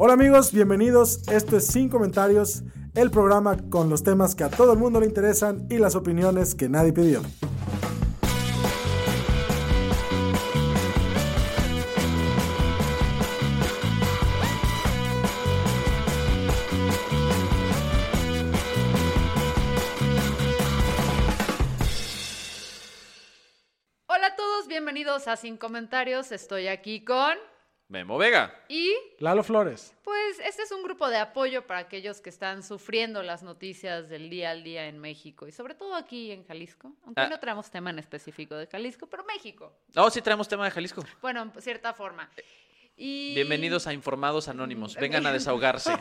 Hola amigos, bienvenidos. Esto es Sin Comentarios, el programa con los temas que a todo el mundo le interesan y las opiniones que nadie pidió. Hola a todos, bienvenidos a Sin Comentarios. Estoy aquí con... Memo Vega. Y Lalo Flores. pues este es un grupo de apoyo para aquellos que están sufriendo las noticias del día al día en México y sobre todo aquí en Jalisco. Aunque Ah. no traemos tema en específico de Jalisco, pero México. Oh, sí traemos tema de Jalisco. Bueno, en cierta forma. Y... Bienvenidos a Informados Anónimos. Vengan a desahogarse.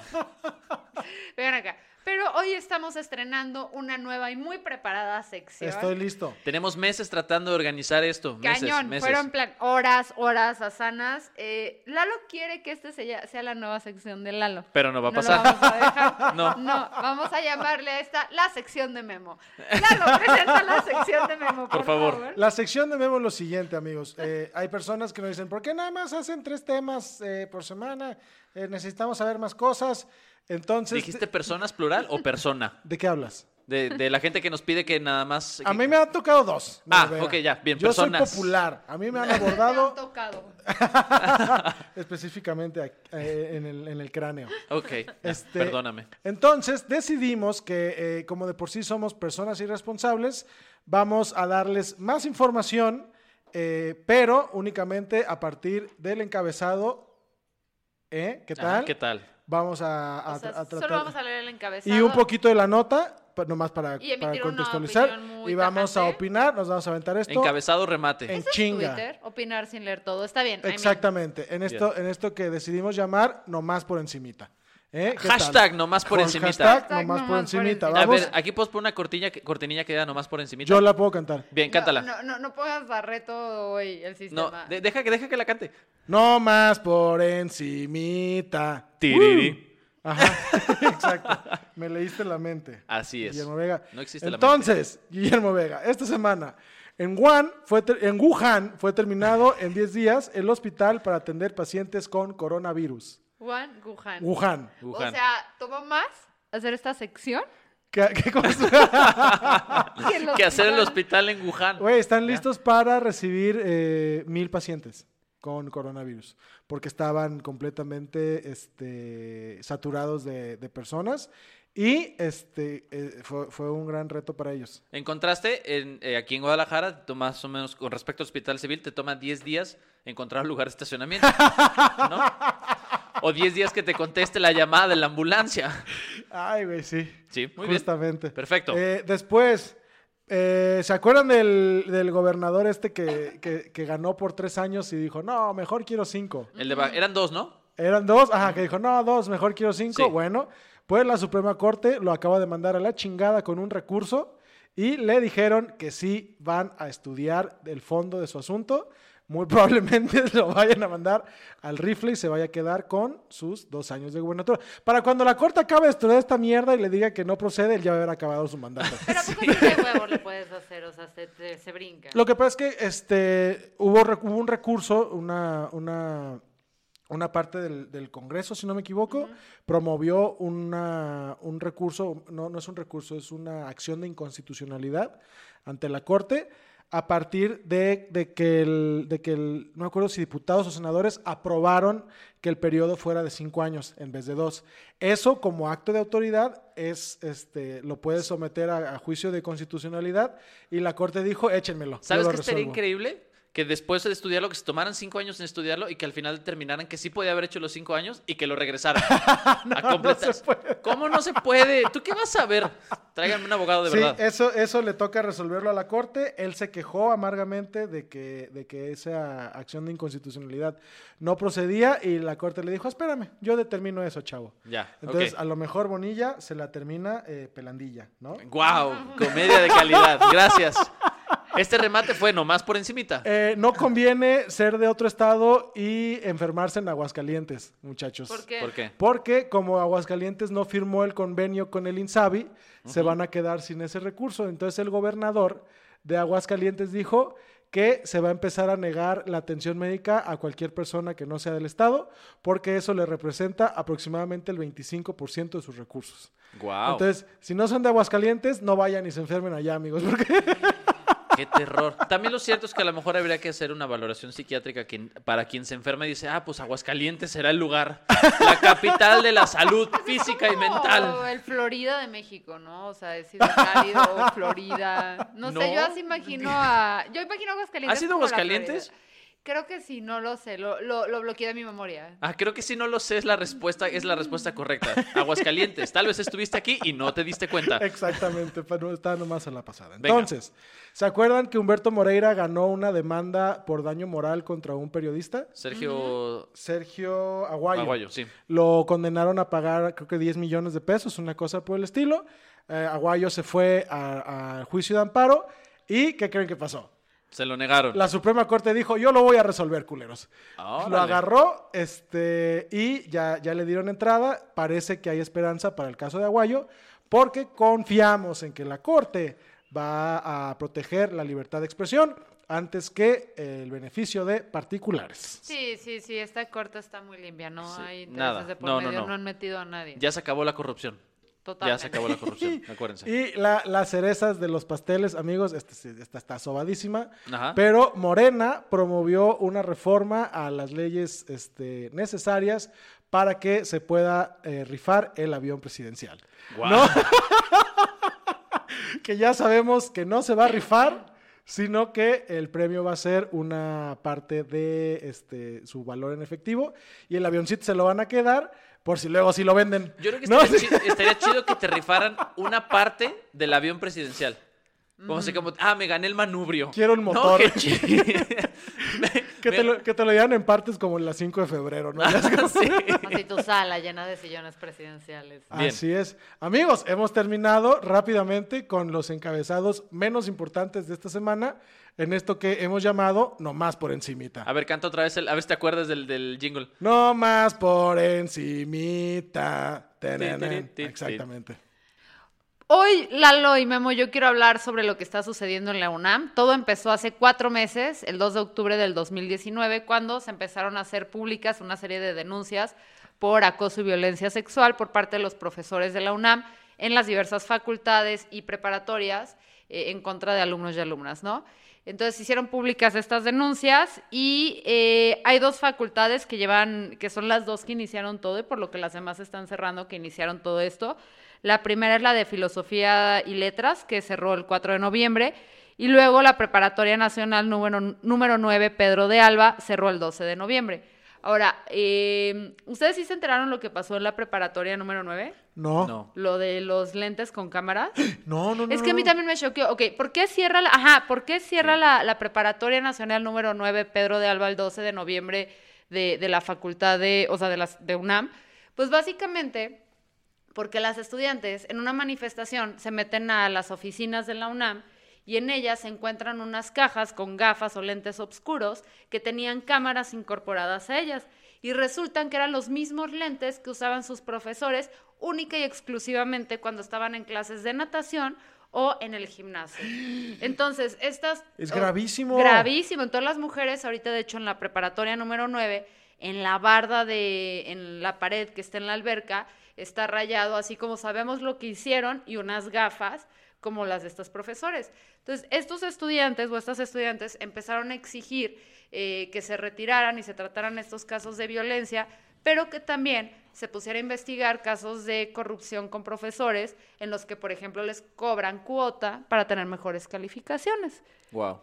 Vengan acá. Pero hoy estamos estrenando una nueva y muy preparada sección. Estoy listo. Tenemos meses tratando de organizar esto. Meses, Cañón, meses. fueron plan horas, horas asanas. Eh, Lalo quiere que este sea, sea la nueva sección de Lalo. Pero no va a No pasar. vamos a dejar. No. No, vamos a llamarle a esta la sección de Memo. Lalo, presenta la sección de Memo, por, Por favor. La sección de Memo es lo siguiente, amigos. Eh, hay personas que nos dicen, ¿por qué nada más hacen tres temas eh, por semana? Eh, necesitamos saber más cosas. Entonces, ¿Dijiste personas plural o persona? ¿de qué hablas? De, de la gente que nos pide que nada más. A mí me han tocado dos. Ah, ok, ya, bien, Yo soy personas. popular. A mí me han Me han abordado tocado. específicamente aquí, eh, en, el, en el cráneo. Ok, Este, perdóname. Entonces decidimos que, eh, como de por sí somos personas irresponsables, vamos a darles más información, eh, pero únicamente a partir del encabezado. ¿Eh? ¿Qué Ah, tal? ¿Qué tal? Vamos a, a- O sea, a tratar. solo vamos a leer el encabezado. y un poquito de la nota, nomás para, Y contextualizar. Y vamos a opinar, nos vamos a aventar esto. Encabezado remate. En ¿Ese es chinga. Twitter? Opinar sin leer todo. Está bien. I mean, Exactamente, en esto, en esto que decidimos llamar nomás por encimita. ¿Eh? ¿Qué tal? Hashtag nomás por Con encimita. Hashtag Hashtag nomás por nomás por encimita. A ver, aquí puedes poner una cortinilla, que- cortinilla que da nomás por encimita. yo la puedo cantar. Bien, cántala. No, no, no pongas a reto hoy el No, sistema. de- deja, que, deja que la cante. No más por encimita. Tiriri. Ajá, exacto. Me leíste la mente. Así es. Guillermo Vega. No existe la Entonces, Guillermo Vega, esta semana en Wuhan fue ter- en Wuhan fue terminado en 10 días el hospital para atender pacientes con coronavirus. Juan Wuhan. Wuhan. Wuhan. O sea, ¿tomó más hacer esta sección? ¿Qué, qué cosa? que hacer el hospital. en Wuhan. Güey, están listos para recibir eh, mil pacientes con coronavirus, porque estaban completamente este, saturados de, de personas y este, eh, fue, fue un gran reto para ellos. En contraste, en, eh, aquí en Guadalajara, tú más o menos con respecto al hospital civil, te toma 10 días encontrar un lugar de estacionamiento. ¿No? O 10 días que te conteste la llamada de la ambulancia. Ay, güey, sí. Sí, muy bien. Justamente. Perfecto. Eh, después, eh, ¿se acuerdan del, del gobernador este que, que- que ganó por tres años y dijo, no, mejor quiero cinco? El de eran dos, ¿no? Eran dos, ajá, que dijo, no, dos, mejor quiero cinco. Sí. Bueno, pues la Suprema Corte lo acaba de mandar a la chingada con un recurso y le dijeron que sí van a estudiar el fondo de su asunto. Muy probablemente lo vayan a mandar al rifle y se vaya a quedar con sus dos años de gubernatura. Para cuando la Corte acabe de estudiar esta mierda y le diga que no procede, él ya va a haber acabado su mandato. Pero ¿a poco sí de huevo le puedes hacer? O sea, se, se- se brinca. Lo que pasa es que este, hubo, hubo un recurso, una, una, una parte del, del Congreso, si no me equivoco, promovió una, un recurso, no, no es un recurso, es una acción de inconstitucionalidad ante la Corte a partir de, de que, el, de que el, no me acuerdo si diputados o senadores aprobaron que el periodo fuera de cinco años en vez de dos. Eso como acto de autoridad es, este, lo puedes someter a, a juicio de constitucionalidad y la Corte dijo, échenmelo. ¿Sabes qué estaría resuelvo". increíble? Que después de estudiarlo, que se tomaran cinco años en estudiarlo y que al final determinaran que sí podía haber hecho los cinco años y que lo regresaran a completar. se puede. ¿Cómo no se puede? ¿Tú qué vas a ver? Tráiganme un abogado de Sí, verdad. eso, eso le toca resolverlo a la Corte. Él se quejó amargamente de que, de que esa acción de inconstitucionalidad no procedía y la Corte le dijo, espérame, yo determino eso, chavo. Ya, Entonces, a lo mejor Bonilla se la termina eh, pelandilla, ¿no? Wow, comedia de calidad. Gracias. Este remate fue nomás por encimita. Eh, no conviene ser de otro estado y enfermarse en Aguascalientes, muchachos. ¿Por qué? ¿Por qué? Porque como Aguascalientes no firmó el convenio con el INSABI, se van a quedar sin ese recurso. Entonces el gobernador de Aguascalientes dijo que se va a empezar a negar la atención médica a cualquier persona que no sea del estado, porque eso le representa aproximadamente el 25% de sus recursos. Wow. Entonces, si no son de Aguascalientes, no vayan y se enfermen allá, amigos, porque terror. También lo cierto es que a lo mejor habría que hacer una valoración psiquiátrica quien- para quien se enferma y dice, ah, pues Aguascalientes será el lugar, la capital de la salud física y Como mental. el Florida de México, ¿no? O sea, es cálido, Florida. No, sé, yo así imagino a. Yo imagino a Aguascalientes. ¿Has ido a como la Aguascalientes? Florida. Creo que sí, no lo sé. Lo, lo, lo bloqueé de mi memoria. Ah, creo que si no lo sé es la respuesta, es la respuesta correcta. Aguascalientes, tal vez estuviste aquí y no te diste cuenta. Exactamente, pero está nomás en la pasada. Venga. Entonces, ¿se acuerdan que Humberto Moreira ganó una demanda por daño moral contra un periodista? Sergio Sergio Aguayo. Aguayo, sí. Lo condenaron a pagar, creo que 10 millones de pesos, una cosa por el estilo. Eh, Aguayo se fue a- al juicio de amparo. ¿Y qué creen que pasó? Se lo negaron. La Suprema Corte dijo, yo lo voy a resolver, culeros. Órale. Lo agarró este, y ya, ya le dieron entrada. Parece que hay esperanza para el caso de Aguayo, porque confiamos en que la Corte va a proteger la libertad de expresión antes que el beneficio de particulares. Sí, sí, sí. Esta corte está muy limpia. No Sí, hay intereses nada. de por No, no, medio. no. No, han metido a nadie. Ya se acabó la corrupción. Ya se acabó la corrupción, acuérdense. Y la- las cerezas de los pasteles, amigos, esta, esta está sobadísima. Ajá. Pero Morena promovió una reforma a las leyes este, necesarias para que se pueda eh, rifar el avión presidencial. ¿No? que ya sabemos que no se va a rifar, sino que el premio va a ser una parte de este, su valor en efectivo y el avioncito se lo van a quedar por si luego sí lo venden. Yo creo que ¿No? estaría, chi- estaría chido que te rifaran una parte del avión presidencial. Como así como, ah, me gané el manubrio. Quiero un No, motor. qué chido. Que te, lo, que te lo digan en partes como las 5 de febrero, ¿no? Sí. Así tu sala llena de sillones presidenciales. Bien. Así es. Amigos, hemos terminado rápidamente con los encabezados menos importantes de esta semana en esto que hemos llamado No más por encimita. A ver, canta otra vez, el, a ver si te acuerdas del, del jingle. No más por encimita. Exactamente. Hoy, Lalo y Memo, yo quiero hablar sobre lo que está sucediendo en la UNAM. Todo empezó hace cuatro meses, el 2 de octubre del 2019, cuando se empezaron a hacer públicas una serie de denuncias por acoso y violencia sexual por parte de los profesores de la UNAM en las diversas facultades y preparatorias eh, en contra de alumnos y alumnas, ¿no? Entonces se hicieron públicas estas denuncias y eh, hay dos facultades que llevan, que son las dos que iniciaron todo y por lo que las demás están cerrando, que iniciaron todo esto. La primera es la de Filosofía y Letras, que cerró el 4 de noviembre, y luego la Preparatoria Nacional número, número 9, Pedro de Alba, cerró el 12 de noviembre. Ahora, eh, ¿ustedes sí se enteraron lo que pasó en la Preparatoria número 9? No. No, No. Lo de los lentes con cámaras. no, no. Es que a mí no. también me choqueó. Ok, ¿por qué cierra la, ajá, ¿por qué cierra la, la Preparatoria Nacional número 9 Pedro de Alba el 12 de noviembre de, de la facultad de, o sea, de, las, de UNAM? Pues básicamente porque las estudiantes en una manifestación se meten a las oficinas de la UNAM y en ellas se encuentran unas cajas con gafas o lentes oscuros que tenían cámaras incorporadas a ellas. Y resultan que eran los mismos lentes que usaban sus profesores única y exclusivamente cuando estaban en clases de natación o en el gimnasio. Entonces, estas... Es oh, gravísimo. Gravísimo. Entonces, las mujeres, ahorita, de hecho, en la preparatoria número 9, en la barda de, en la pared que está en la alberca, está rayado, así como sabemos lo que hicieron, y unas gafas como las de estos profesores. Entonces, estos estudiantes o estas estudiantes empezaron a exigir eh, que se retiraran y se trataran estos casos de violencia, pero que también se pusiera a investigar casos de corrupción con profesores en los que, por ejemplo, les cobran cuota para tener mejores calificaciones. Wow.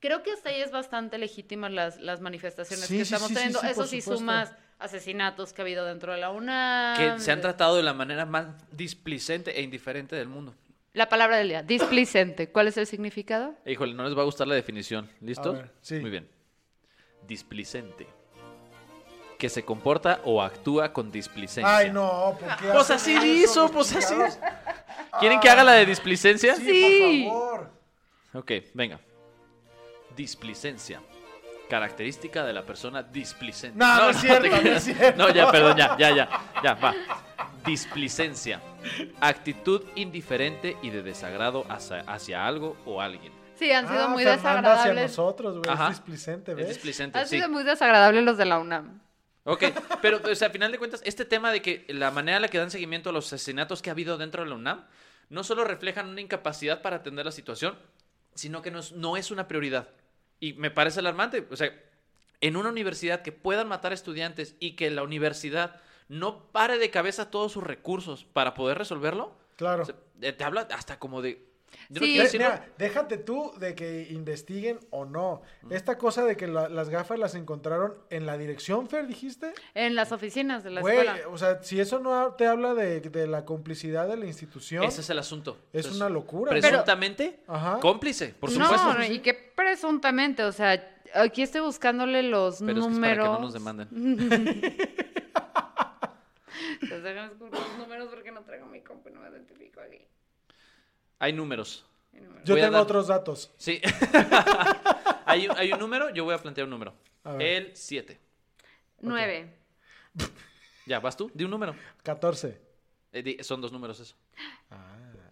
Creo que hasta ahí es bastante legítimas las, las manifestaciones Sí, que sí, estamos sí, teniendo. sí, Eso sí supuesto. sumas asesinatos que ha habido dentro de la UNAM. Que se han tratado de la manera más displicente e indiferente del mundo. La palabra del día, displicente. ¿Cuál es el significado? Híjole, no les va a gustar la definición. ¿Listos? A ver, sí. Muy bien. Displicente. Que se comporta o actúa con displicencia. Ay, no, ¿por qué Pues así hizo, pues así? ¿Quieren que haga la de displicencia? Sí, Sí. por favor. Ok, venga. Displicencia. Característica de la persona displicente. No, no es cierto, te no es creas. cierto. No, ya, perdón, ya, ya, ya. Ya, va. Displicencia. Actitud indiferente y de desagrado hacia, hacia algo o alguien. Sí, han sido Ah, muy Fernanda hacia desagradables. nosotros, güey. Es displicente, Es ¿ves? displicente, Han sí. sido muy desagradables los de la UNAM. Ok, pero o sea, al final de cuentas, este tema de que la manera en la que dan seguimiento a los asesinatos que ha habido dentro de la UNAM no solo reflejan una incapacidad para atender la situación, sino que no es, no es una prioridad. Y me parece alarmante. O sea, en una universidad que puedan matar estudiantes y que la universidad no pare de cabeza todos sus recursos para poder resolverlo, Claro. o sea, te habla hasta como de... Yo no Sí. quiero De- decirlo- mira, déjate tú de que investiguen o no. Esta cosa de que la- las gafas las encontraron en la dirección, Fer, dijiste. En las oficinas de la Güey, escuela. o sea, si eso no te habla de, de la complicidad de la institución, Ese es el asunto. es Entonces, una locura. Presuntamente, Ajá. cómplice, por no, supuesto. no, y que presuntamente, o sea, aquí estoy buscándole los Pero es que es números. para que no nos demanden. Déjame escribir los números porque no traigo mi compu y no me identifico aquí. Hay números. Yo tengo dar- otros datos. Sí. hay, un- hay un número, yo voy a plantear un número. El 7. Nueve. Ya, vas tú, di un número. 14. Eh, di- son dos números eso.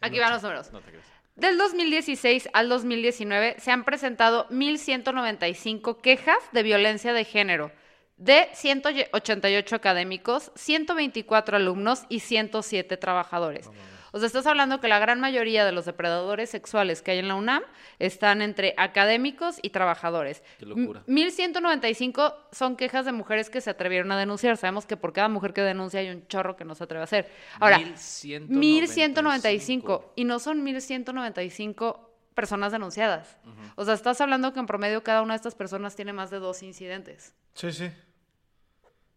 Aquí van los números. No te crees. Del 2016 al 2019 se han presentado 1.195 quejas de violencia de género de 188 académicos, 124 alumnos y 107 trabajadores. O sea, estás hablando que la gran mayoría de los depredadores sexuales que hay en la UNAM están entre académicos y trabajadores. Qué locura. M- 1.195 son quejas de mujeres que se atrevieron a denunciar. Sabemos que por cada mujer que denuncia hay un chorro que no se atreve a hacer. Ahora, 1195. 1195 y no son 1195 personas denunciadas. O sea, estás hablando que en promedio cada una de estas personas tiene más de dos incidentes. Sí, sí.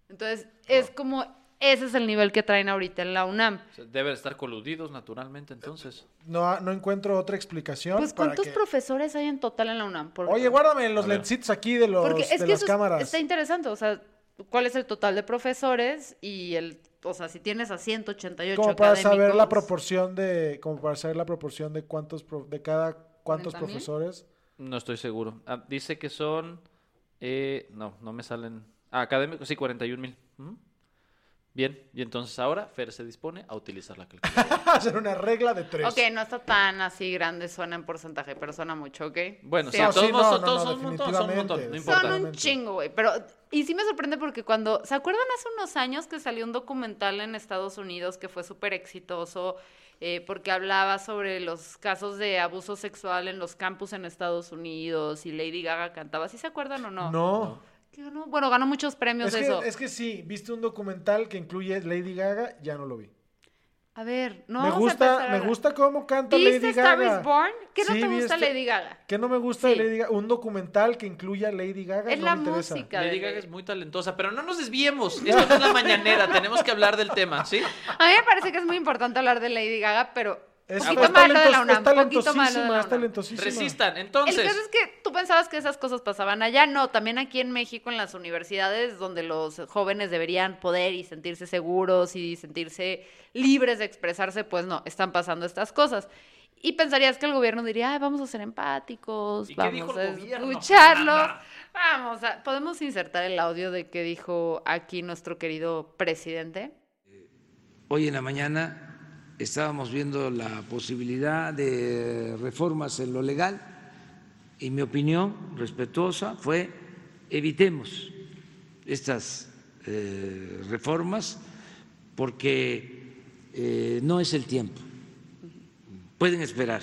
Entonces, es como ese es el nivel que traen ahorita en la UNAM. Deben estar coludidos naturalmente entonces. No, no encuentro otra explicación. Pues para ¿cuántos que- profesores hay en total en la UNAM? Oye, guárdame los lencitos aquí de, los, porque es de que las eso cámaras. está interesante, o sea, ¿cuál es el total de profesores y el o sea, si tienes a 188 Como para saber la proporción de, como para saber la proporción de cuántos, pro- de cada cuántos 40,000. profesores. No estoy seguro. Ah, dice que son. eh, no, no me salen. Ah, académicos, sí, 41 mil. Ujú. Bien, y entonces ahora Fer se dispone a utilizar la calculadora. Hacer una regla de tres. Ok, no está tan así grande, suena en porcentaje, pero suena mucho, ¿ok? Bueno, sí, Sí, de No, todos sí, modos, no, no, todos no, son un montón, son un montón, no definitivamente. importa. Son un chingo, güey. Pero, y sí me sorprende porque cuando, ¿se acuerdan hace unos años que salió un documental en Estados Unidos que fue súper exitoso? eh, porque hablaba sobre los casos de abuso sexual en los campus en Estados Unidos y Lady Gaga cantaba. ¿Sí se acuerdan o no? No. ¿Qué ganó? Bueno, ganó muchos premios Es de que, eso. es que sí, viste un documental que incluye Lady Gaga, ya no lo vi. A ver, no me vamos a gusta, me ahora. gusta cómo canta ¿Viste Lady Star Gaga. is Born? ¿Qué no Sí, te gusta este- Lady Gaga? ¿Qué no me gusta Sí. de Lady Gaga? Un documental que incluya Lady Gaga Es no la me música. Lady Gaga es muy talentosa, pero no nos desviemos. Esto no es la mañanera, tenemos que hablar del tema, ¿sí? A mí me parece que es muy importante hablar de Lady Gaga, pero Es, poquito es más lo de la UNAM, es poquito más lo de la talentosísima, es talentosísima. Resistan. El Entonces, caso es que tú pensabas que esas cosas pasaban allá, no, también aquí en México, en las universidades, donde los jóvenes deberían poder y sentirse seguros y sentirse libres de expresarse, pues no, están pasando estas cosas. Y pensarías que el gobierno diría, Ay, vamos a ser empáticos, ¿Y qué vamos dijo a el gobierno, escucharlo. Fernanda? Vamos a, ¿podemos insertar el audio de que dijo aquí nuestro querido presidente? Hoy en la mañana estábamos viendo la posibilidad de reformas en lo legal y mi opinión respetuosa fue evitemos estas eh, reformas porque eh, no es el tiempo. Pueden esperar.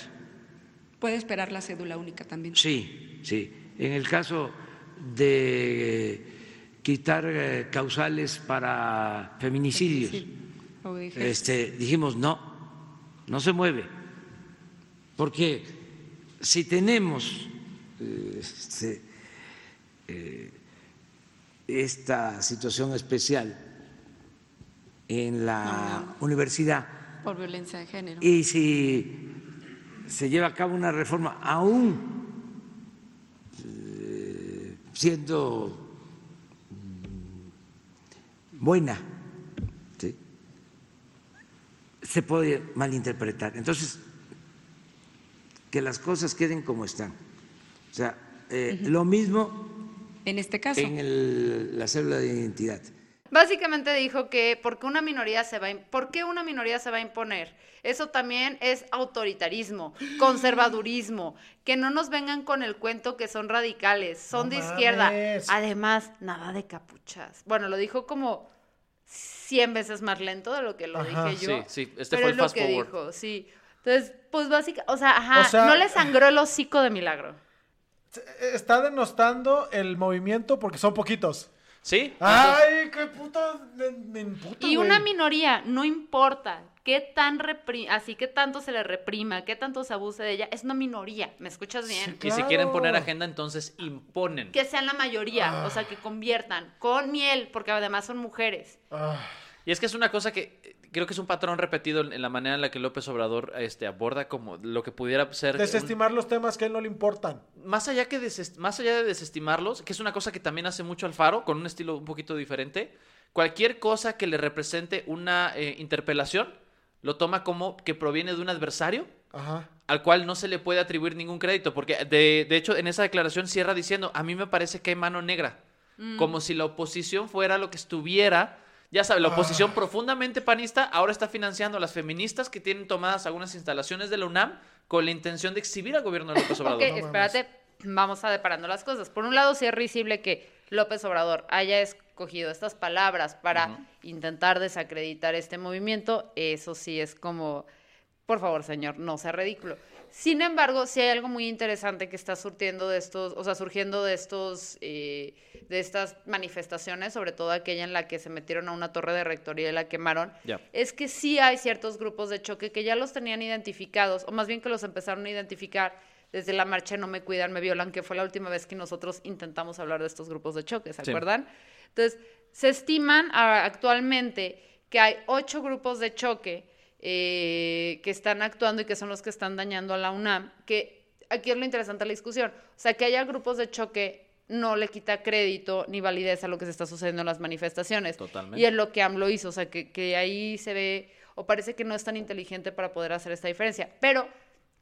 Puede esperar la cédula única también. Sí, sí. En el caso de quitar eh, causales para feminicidios. Este, dijimos no, no se mueve, porque si tenemos eh, este, eh, esta situación especial en la universidad Por violencia de género. y si se lleva a cabo una reforma aún eh, siendo mm, buena, ¿sí? Se puede malinterpretar. Entonces, que las cosas queden como están. O sea, eh, lo mismo En este caso. en el- la célula de identidad. Básicamente dijo que porque una minoría se va a, ¿por qué una minoría se va a imponer? Eso también es autoritarismo, conservadurismo, que no nos vengan con el cuento que son radicales, son No de izquierda. Además, nada de capuchas. Bueno, lo dijo como 100 veces más lento de lo que lo Ajá. dije yo. Sí, sí, este pero fue es el lo fast que forward. dijo, sí. Entonces, pues básicamente, o sea, ajá, O sea- no le sangró el hocico de milagro. Está denostando el movimiento porque son poquitos. ¿Sí? Ay, qué puto. Me, me Y güey. una minoría, no importa qué tan repri así que tanto se le reprima, qué tanto se abuse de ella, es una minoría. ¿Me escuchas bien? Sí, Y si quieren poner agenda, entonces imponen. Que sean la mayoría, o sea, que conviertan con miel, porque además son mujeres. Ah, Y es que es una cosa que creo que es un patrón repetido en la manera en la que López Obrador este, aborda como lo que pudiera ser... un- desestimar los temas que a él no le importan. más allá que deses- más allá de desestimarlos, que es una cosa que también hace mucho Alfaro, con un estilo un poquito diferente, cualquier cosa que le represente una eh, interpelación, lo toma como que proviene de un adversario Ajá. al cual no se le puede atribuir ningún crédito, porque de, de hecho en esa declaración cierra diciendo, a mí me parece que hay mano negra, como si la oposición fuera lo que estuviera, ya sabe, la oposición profundamente panista ahora está financiando a las feministas que tienen tomadas algunas instalaciones de la UNAM con la intención de exhibir al gobierno de López Obrador. Ok, espérate, vamos a deparando las cosas. Por un lado, sí es risible que López Obrador haya escogido estas palabras para intentar desacreditar este movimiento. Eso sí es como, por favor, señor, no sea ridículo. Sin embargo, sí hay algo muy interesante que está surtiendo de estos, o sea, surgiendo de estos, eh, de estas manifestaciones, sobre todo aquella en la que se metieron a una torre de rectoría y la quemaron, es que sí hay ciertos grupos de choque que ya los tenían identificados, o más bien que los empezaron a identificar desde la marcha No me cuidan, me violan, que fue la última vez que nosotros intentamos hablar de estos grupos de choque, ¿se Sí. acuerdan? Entonces, se estiman actualmente que hay ocho grupos de choque eh, que están actuando y que son los que están dañando a la UNAM, que aquí es lo interesante de la discusión. O sea, que haya grupos de choque no le quita crédito ni validez a lo que se está sucediendo en las manifestaciones. Totalmente. Y es lo que AMLO hizo, o sea, que, que ahí se ve, o parece que no es tan inteligente para poder hacer esta diferencia. Pero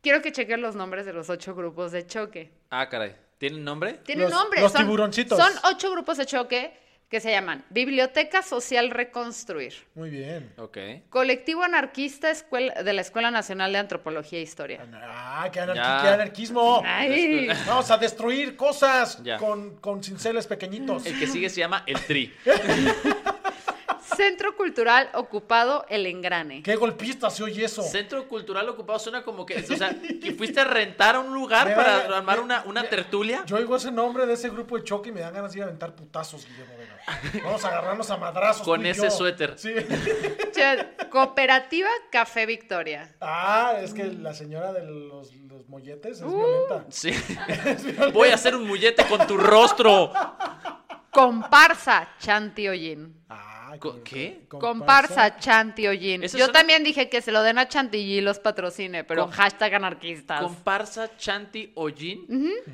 quiero que chequen los nombres de los ocho grupos de choque. Ah, caray. ¿Tienen nombre? Tienen Los- nombre. los son, tiburoncitos. Son ocho grupos de choque que se llaman Biblioteca Social Reconstruir, Muy bien. Ok. Colectivo Anarquista Escuela, de la Escuela Nacional de Antropología e Historia. Ah, qué, anarqui- qué anarquismo. Ay. Vamos a destruir cosas con, con cinceles pequeñitos. El que sigue se llama El Tri. Centro Cultural Ocupado El Engrane. Qué golpista se oye eso. Centro Cultural Ocupado suena como que, o sea, que fuiste a rentar a un lugar Me para da- armar me- una, una me- tertulia. Yo oigo ese nombre de ese grupo de choque y me dan ganas de ir a aventar putazos, Guillermo Vega. Vamos a agarrarnos a madrazos. Con ese yo. suéter. Sí. Che, Cooperativa Café Victoria. Ah, es que la señora de los, los molletes es Uh. violenta. Sí. Voy a hacer un mullete con tu rostro. Comparsa Chanti Ollín. Ah, Co- ¿qué? Comparsa Chanti Ollín. Yo suena- también dije que se lo den a Chantilly y los patrocine, pero Com- hashtag anarquistas. Comparsa Chanti Ollín.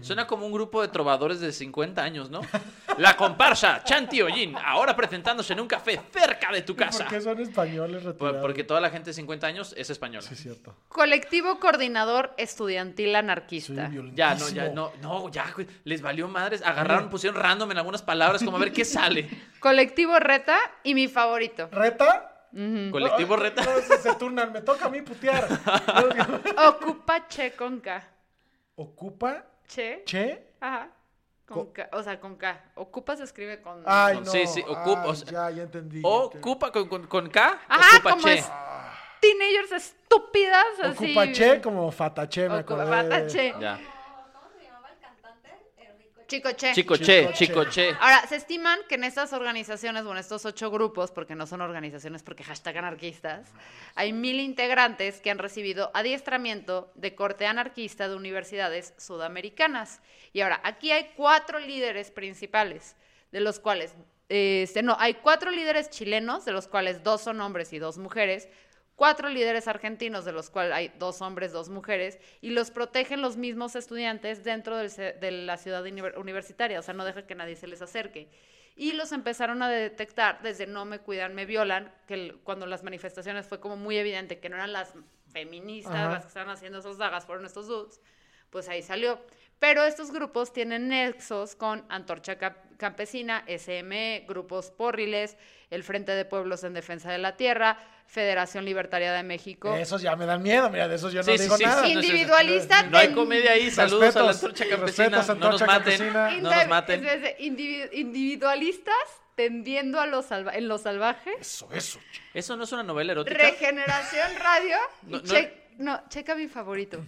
Suena como un grupo de trovadores de 50 años, ¿no? La comparsa Chanti Ollín, ahora presentándose en un café cerca de tu casa. ¿Por qué son españoles retirados? Porque toda la gente de 50 años es española. Sí, es cierto. Colectivo Coordinador Estudiantil Soy Anarquista. Ya, no, ya, no, no, ya, güey, les valió madres. Agarraron, pusieron random en algunas palabras, como a ver qué sale. Colectivo Reta y mi favorito. ¿Reta? Colectivo No, Reta. no, se, se turnan. Me toca a mí putear. Ocupa Che con K. ¿Ocupa? Che. ¿Che? Ajá. Con Co- K. O sea, con K. Ocupa se escribe con. Ay, No, no. sí, sí, ocupa, Ay, o sea, ya, ya entendí. ya O entendí. Cupa con, con, con K. Ajá, Ocupa como Che. es. Teenagers estúpidas así. Ocupa che como fatache, me Ocupa acordé. de- Che. Ya. Chicoche. Chicoche, Chicoche. Ahora, se estiman que en estas organizaciones, bueno, estos ocho grupos, porque no son organizaciones, porque hashtag anarquistas, hay mil integrantes que han recibido adiestramiento de corte anarquista de universidades sudamericanas. Y ahora, aquí hay cuatro líderes principales, de los cuales, eh, este, no, hay cuatro líderes chilenos, de los cuales dos son hombres y dos mujeres, cuatro líderes argentinos, de los cuales hay dos hombres, dos mujeres, y los protegen los mismos estudiantes dentro del de la ciudad univer- universitaria, o sea, no deja que nadie se les acerque. Y los empezaron a detectar desde no me cuidan, me violan, que cuando las manifestaciones fue como muy evidente que no eran las feministas Ajá. las que estaban haciendo esas dagas, fueron estos dudes, pues ahí salió. Pero estos grupos tienen nexos con Antorcha Campesina, SME, grupos porriles, el Frente de Pueblos en Defensa de la Tierra, Federación Libertaria de México. Esos ya me dan miedo, mira, de esos yo no Sí, digo sí, nada. sí, Individualista. No hay comedia ahí. Saludos a la antorcha campesina. respetos, No nos Antorcha maten. Campesina. No nos maten. Espérate, indivi- individualistas tendiendo a lo salva- en lo salvaje. Eso, eso. ¿Eso no es una novela erótica? Regeneración Radio. y No, no. che- no, checa mi favorito.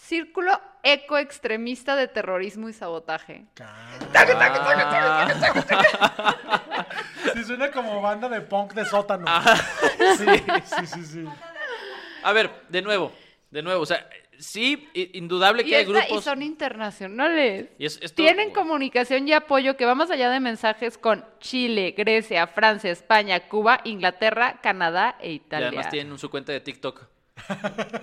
Círculo ecoextremista de terrorismo y sabotaje. Ah, Sí, suena como banda de punk de sótano. Sí, sí, sí, sí. A ver, de nuevo, de nuevo, o sea, sí, indudable Y, que hay esta- y grupos. son internacionales. y es- esto- Tienen comunicación y apoyo que va más allá de mensajes con Chile, Grecia, Francia, España, Cuba, Inglaterra, Canadá e Y Italia. además tienen su cuenta de TikTok.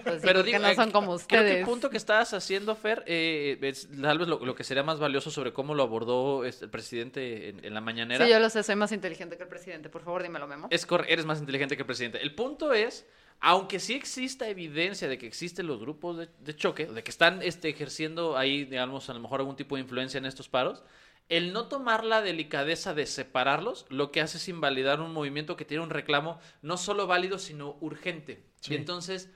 Pues sí, Pero digo, no eh, son como Creo que ustedes. el punto que estabas haciendo, Fer, eh, es tal vez lo, lo que sería más valioso sobre cómo lo abordó este, el presidente en, en la mañanera. Sí, yo lo sé, soy más inteligente que el presidente. Por favor, dímelo, Memo. Es eres más inteligente que el presidente. El punto es, aunque sí exista evidencia de que existen los grupos de, de choque, de que están este, ejerciendo ahí, digamos, a lo mejor algún tipo de influencia en estos paros, el no tomar la delicadeza de separarlos, lo que hace es invalidar un movimiento que tiene un reclamo no solo válido, sino urgente. Sí. Y entonces,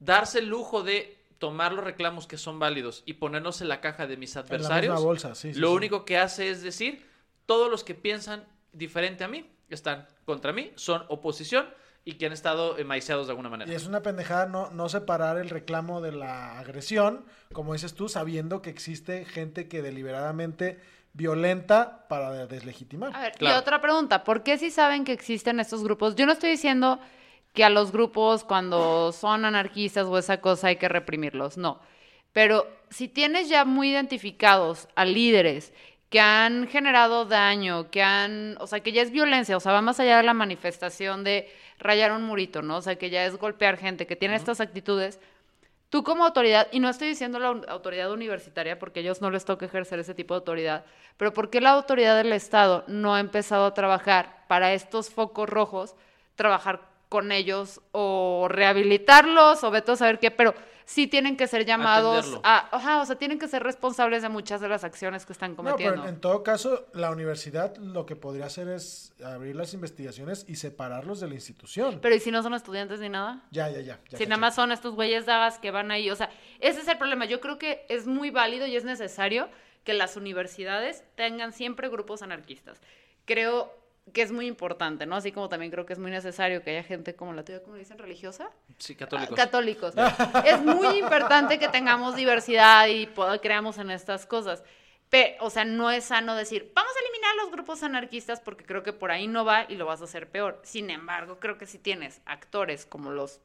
darse el lujo de tomar los reclamos que son válidos y ponernos en la caja de mis En la adversarios, misma bolsa, sí, sí, lo único que hace es decir, todos los que piensan diferente a mí están contra mí, son oposición y que han estado emaiciados de alguna manera. Y es una pendejada no, no separar el reclamo de la agresión, como dices tú, sabiendo que existe gente que deliberadamente violenta para deslegitimar. A ver, y otra pregunta, ¿por qué si saben que existen estos grupos? Yo no estoy diciendo que a los grupos cuando son anarquistas o esa cosa hay que reprimirlos, no. Pero si tienes ya muy identificados a líderes que han generado daño, que han, o sea, que ya es violencia, o sea, va más allá de la manifestación de rayar un murito, ¿no? O sea, que ya es golpear gente, que tiene estas actitudes, Tú como autoridad, y no estoy diciendo la autoridad universitaria porque ellos no les toca ejercer ese tipo de autoridad, pero ¿por qué la autoridad del Estado no ha empezado a trabajar para estos focos rojos, trabajar con ellos o rehabilitarlos o vete a saber qué, pero sí tienen que ser llamados Atenderlo. a, ajá, o sea, tienen que ser responsables de muchas de las acciones que están No, cometiendo. pero en todo caso, la universidad lo que podría hacer es abrir las investigaciones y separarlos de la institución. Pero ¿y si no son estudiantes ni nada? ya, ya, ya. ya si nada más son estos güeyes dagas que van ahí, o sea, ese es el problema. Yo creo que es muy válido y es necesario que las universidades tengan siempre grupos anarquistas. Creo que es muy importante, ¿no? Así como también creo que es muy necesario que haya gente como la tuya, ¿cómo le dicen? ¿Religiosa? Sí, católicos. Católicos. es muy importante que tengamos diversidad y creamos en estas cosas. Pero, o sea, no es sano decir, vamos a eliminar los grupos anarquistas porque creo que por ahí no va y lo vas a hacer peor. Sin embargo, creo que si tienes actores como los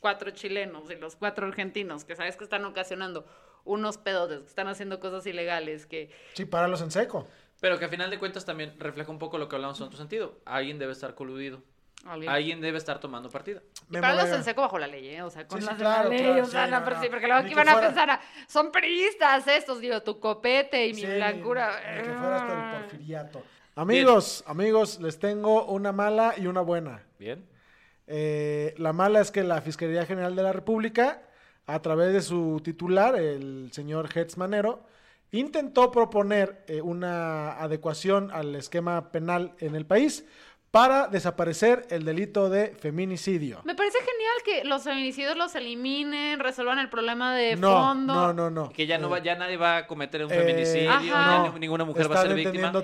cuatro chilenos y los cuatro argentinos que sabes que están ocasionando unos pedotes, que están haciendo cosas ilegales, que... Sí, páralos en seco. Pero que a final de cuentas también refleja un poco lo que hablamos en otro sentido. Alguien debe estar coludido. Alguien- Alguien debe estar tomando partida. Los Vega. en seco bajo la ley, ¿eh? O sea, con Sí, sí, las de claro, la ley, claro, o sea, sí, no, no, pero no. sí, porque luego aquí van a fuera- pensar, a, son priistas estos, digo, tu copete y mi Sí, blancura. ni que fuera hasta el porfiriato. Amigos, amigos, les tengo una mala y una buena. Bien. Eh, la mala es que la Fiscalía General de la República, a través de su titular, el señor Hertz Manero, intentó proponer eh, una adecuación al esquema penal en el país para desaparecer el delito de feminicidio. Me parece genial que los feminicidios los eliminen, resuelvan el problema de No, fondo. no, no, no. Que ya no va, ya nadie va a cometer un Eh, feminicidio, Ajá. ya No, ninguna mujer va a ser víctima. No,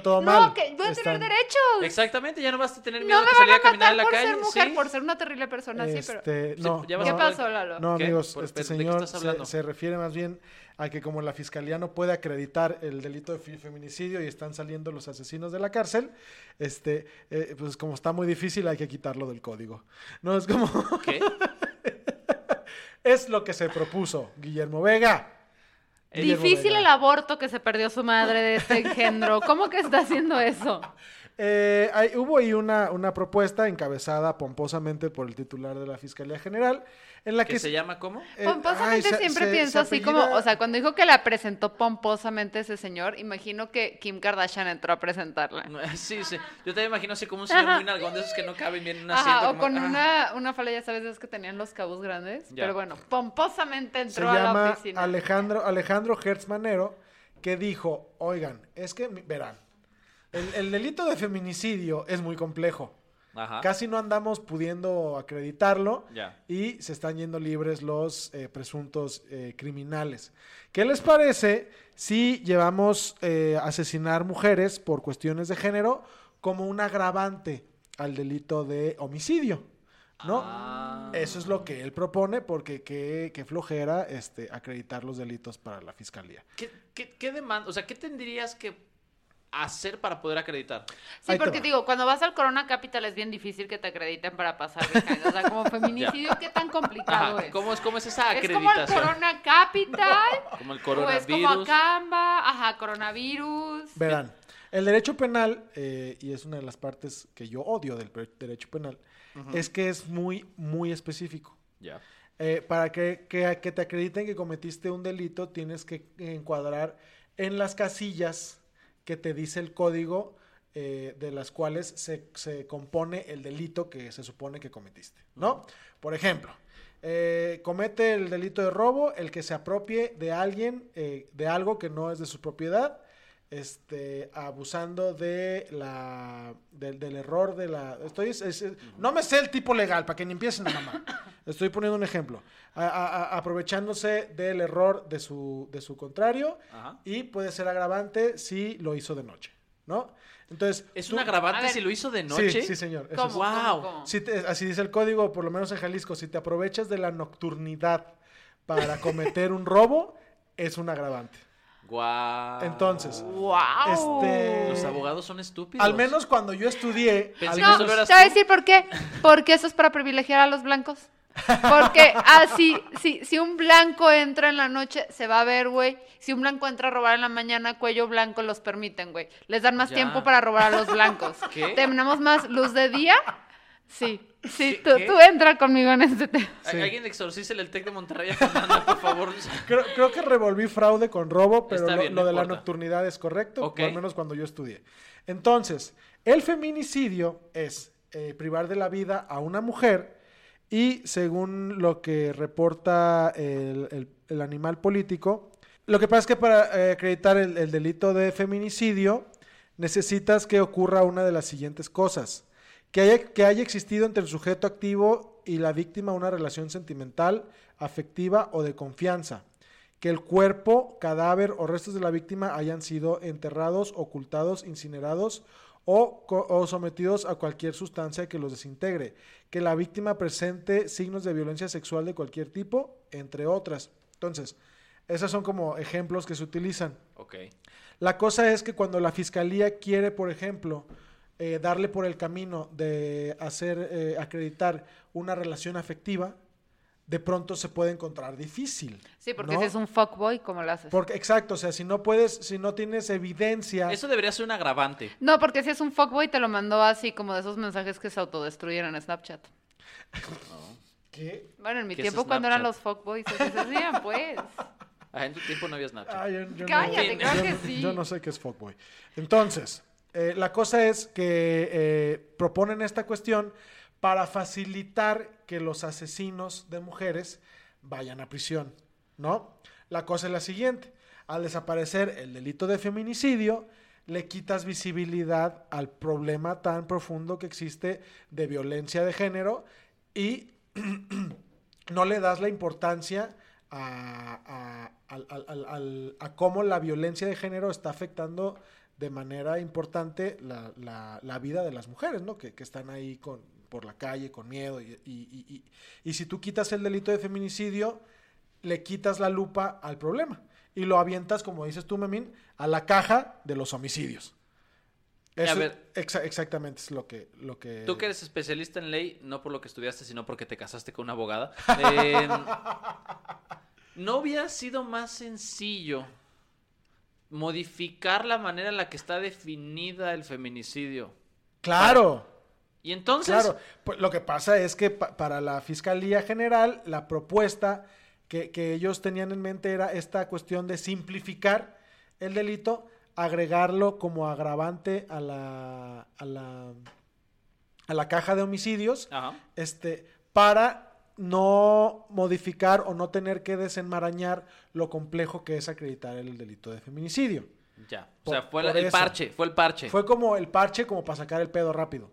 que no, a tener derechos. Exactamente, ya no vas a tener miedo No me de van salir a a caminar en la por calle. ser mujer, sí. por ser una terrible persona, sí, pero... Este, Sí, no, ¿Qué pasó, Lalo? No, amigos, este ¿de qué señor se refiere más bien a que como la fiscalía no puede acreditar el delito de feminicidio y están saliendo los asesinos de la cárcel, este, eh, pues como está muy difícil hay que quitarlo del código. No es como ¿Qué? es lo que se propuso Guillermo Vega. Guillermo Difícil Vega. el aborto que se perdió su madre de este engendro. ¿Cómo que está haciendo eso? Eh, hay- hubo ahí una, una propuesta encabezada pomposamente por el titular de la Fiscalía General en la ¿Que que se llama cómo? eh, Pomposamente ay, siempre se- pienso se así como, o sea, cuando dijo que la presentó pomposamente ese señor, imagino que Kim Kardashian entró a presentarla. No, Sí, sí. Yo te imagino así como un señor muy nalgón de esos que no caben bien en un asiento. Ajá, o como- con ah. una, una falla, ya sabes, de esos que tenían los cabos grandes. Ya. Pero bueno, pomposamente se entró a la oficina. Alejandro, Alejandro Hertz Manero, que dijo, oigan, es que, verán, el, el delito de feminicidio es muy complejo. Ajá. Casi no andamos pudiendo acreditarlo y se están yendo libres los eh, presuntos eh, criminales. ¿Qué les parece si llevamos eh, asesinar mujeres por cuestiones de género como un agravante al delito de homicidio? ¿No? Ah. Eso es lo que él propone porque qué, qué flojera este, acreditar los delitos para la fiscalía. ¿Qué, qué, qué demanda? O sea, ¿qué tendrías que hacer para poder acreditar? Sí, Ahí porque digo, cuando vas al Corona Capital es bien difícil que te acrediten para pasar behind. O sea, como feminicidio, ¿qué tan complicado Ajá. es? ¿Cómo es, cómo es esa Es como el acreditación? Corona Capital, Como el o es coronavirus. como Acamba, ajá, coronavirus. Verán, el derecho penal, eh, y es una de las partes que yo odio del derecho penal, es que es muy, muy específico. Ya. Eh, para que, que- que te acrediten que cometiste un delito, tienes que encuadrar en las casillas que te dice el código eh, de las cuales se, se compone el delito que se supone que cometiste, ¿no? Por ejemplo, eh, comete el delito de robo el que se apropie de alguien, eh, de algo que no es de su propiedad, este, abusando de la, del, del error de la... Estoy, es- es- no me sé el tipo legal, para que ni empiecen a mamar. Estoy poniendo un ejemplo. A- a- a- aprovechándose del error de su, de su contrario Ajá. y puede ser agravante si lo hizo de noche, ¿no? Entonces... ¿Es tú- un agravante ver. si lo hizo de noche? Sí, sí, señor. eso ¿Cómo? es. Guau. ¿Cómo? ¿Cómo? Si te- así dice el código, por lo menos en Jalisco, si te aprovechas de la nocturnidad para cometer un robo, es un agravante. Guau. Entonces, ¡Wow! Este- Los abogados son estúpidos. Al menos cuando yo estudié, Pensé que No, solo eras te voy a decir por qué. Porque eso es para privilegiar a los blancos. Porque así, si, si un blanco entra en la noche, se va a ver, güey. Si un blanco entra a robar en la mañana, cuello blanco los permiten, güey. Les dan más Ya. tiempo para robar a los blancos. ¿Qué? ¿Tenemos más luz de día? Sí. Sí, ¿Qué- tú, tú entra conmigo en este tema. Sí. Alguien exorcícele el TEC de Monterrey a Fernanda, por favor. creo, creo que revolví fraude con robo, pero Está lo, bien, lo no de la nocturnidad es correcto, o al menos cuando yo estudié. Entonces, el feminicidio es eh, privar de la vida a una mujer y según lo que reporta el, el- el animal político, lo que pasa es que para eh, acreditar el, el delito de feminicidio necesitas que ocurra una de las siguientes cosas. Que haya, que haya existido entre el sujeto activo y la víctima una relación sentimental, afectiva o de confianza. Que el cuerpo, cadáver o restos de la víctima hayan sido enterrados, ocultados, incinerados o, o sometidos a cualquier sustancia que los desintegre. Que la víctima presente signos de violencia sexual de cualquier tipo, entre otras. Entonces, esos son como ejemplos que se utilizan. Ok. La cosa es que cuando la fiscalía quiere, por ejemplo, eh, darle por el camino de hacer eh, acreditar una relación afectiva, de pronto se puede encontrar difícil. Sí, porque ¿no? si es un fuckboy, ¿cómo lo haces? Porque, exacto, o sea, si no puedes, si no tienes evidencia. Eso debería ser un agravante. No, porque si es un fuckboy, te lo mandó así como de esos mensajes que se autodestruyeron en Snapchat. ¿Qué? Bueno, en mi ¿Qué es tiempo cuando eran los fuckboys, así se hacían, pues. Ah, en tu tiempo no había Snapchat. Ah, yo- yo no- Cállate, claro yo que no- sí. Yo no sé qué es fuckboy. Entonces, eh, la cosa es que eh, proponen esta cuestión para facilitar que los asesinos de mujeres vayan a prisión, ¿no? La cosa es la siguiente. Al desaparecer el delito de feminicidio, le quitas visibilidad al problema tan profundo que existe de violencia de género y no le das la importancia a, a- cómo la violencia de género está afectando de manera importante la, la- la vida de las mujeres, ¿no? Que, que están ahí con, por la calle con miedo. Y, y- y- y- si tú quitas el delito de feminicidio, le quitas la lupa al problema y lo avientas, como dices tú, Memín, a la caja de los homicidios. a ver. exa- exactamente es lo que, lo que... Tú que eres especialista en ley, no por lo que estudiaste, sino porque te casaste con una abogada. eh, ¿No hubiera sido más sencillo modificar la manera en la que está definida el feminicidio? Claro. Y entonces, Claro, pues lo que pasa es que pa- para la Fiscalía General, la propuesta que, que ellos tenían en mente era esta cuestión de simplificar el delito, agregarlo como agravante a la, a la, a la caja de homicidios, Ajá. este, para no modificar o no tener que desenmarañar lo complejo que es acreditar el delito de feminicidio. ya. O sea, fue el parche, fue el parche. Fue como el parche como para sacar el pedo rápido.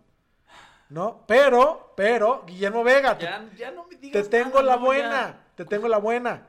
¿No? Pero, pero, Guillermo Vega, te, Ya, ya no me te digas tengo nada, la no, buena. ya. Te tengo la buena.